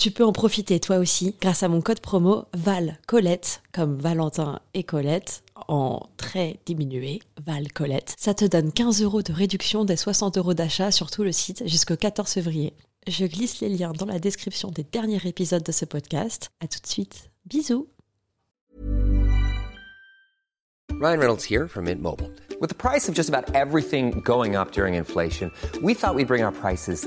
Tu peux en profiter toi aussi grâce à mon code promo Val Colette, comme Valentin et Colette, en très diminué, Val Colette. Ça te donne 15 euros de réduction des 60 euros d'achat sur tout le site jusqu'au 14 février. Je glisse les liens dans la description des derniers épisodes de ce podcast. À tout de suite. Bisous. Ryan Reynolds here from Mint Mobile. With the price of just about everything going up during inflation, we thought we'd bring our prices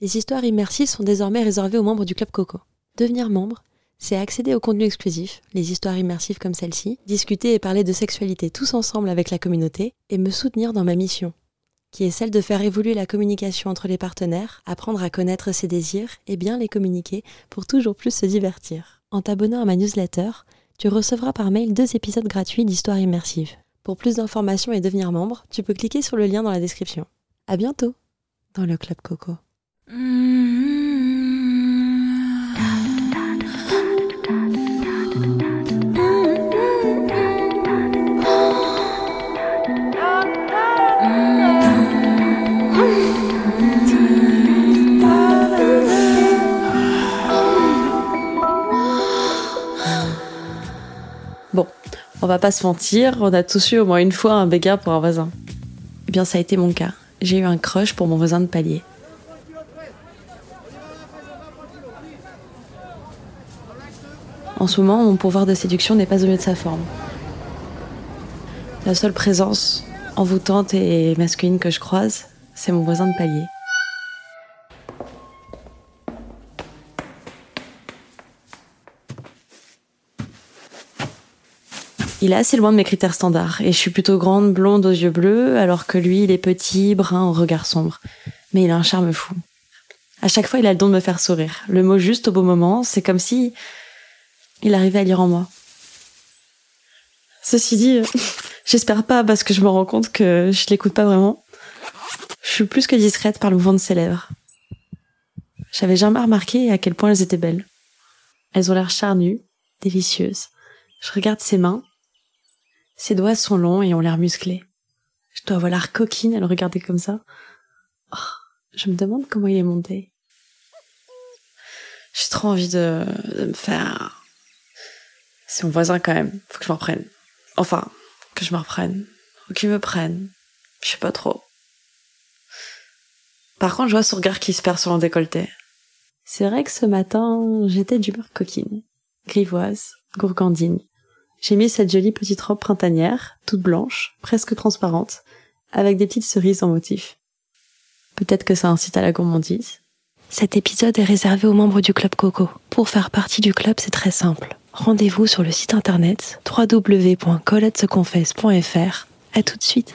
Les histoires immersives sont désormais réservées aux membres du Club Coco. Devenir membre, c'est accéder au contenu exclusif, les histoires immersives comme celle-ci, discuter et parler de sexualité tous ensemble avec la communauté et me soutenir dans ma mission, qui est celle de faire évoluer la communication entre les partenaires, apprendre à connaître ses désirs et bien les communiquer pour toujours plus se divertir. En t'abonnant à ma newsletter, tu recevras par mail deux épisodes gratuits d'histoires immersives. Pour plus d'informations et devenir membre, tu peux cliquer sur le lien dans la description. À bientôt dans le Club Coco. On va pas se mentir, on a tous eu au moins une fois un bégard pour un voisin. Eh bien, ça a été mon cas. J'ai eu un crush pour mon voisin de palier. En ce moment, mon pouvoir de séduction n'est pas au mieux de sa forme. La seule présence envoûtante et masculine que je croise, c'est mon voisin de palier. Il est assez loin de mes critères standards, et je suis plutôt grande, blonde aux yeux bleus, alors que lui, il est petit, brun, au regard sombre. Mais il a un charme fou. À chaque fois, il a le don de me faire sourire. Le mot juste au beau moment, c'est comme si il arrivait à lire en moi. Ceci dit, j'espère pas parce que je me rends compte que je l'écoute pas vraiment. Je suis plus que discrète par le mouvement de ses lèvres. J'avais jamais remarqué à quel point elles étaient belles. Elles ont l'air charnues, délicieuses. Je regarde ses mains. Ses doigts sont longs et ont l'air musclés. Je dois avoir l'air coquine à le regarder comme ça. Oh, je me demande comment il est monté. J'ai trop envie de, me faire c'est mon voisin quand même. Faut que je m'en reprenne. Enfin, que je me reprenne. Ou qu'il me prenne. Je sais pas trop. Par contre, je vois son regard qui se perd sur mon décolleté. C'est vrai que ce matin, j'étais d'humeur coquine. Grivoise, gourgandine. J'ai mis cette jolie petite robe printanière, toute blanche, presque transparente, avec des petites cerises en motif. Peut-être que ça incite à la gourmandise. Cet épisode est réservé aux membres du Club Coco. Pour faire partie du club, c'est très simple. Rendez-vous sur le site internet www.coletteseconfesse.fr. À tout de suite.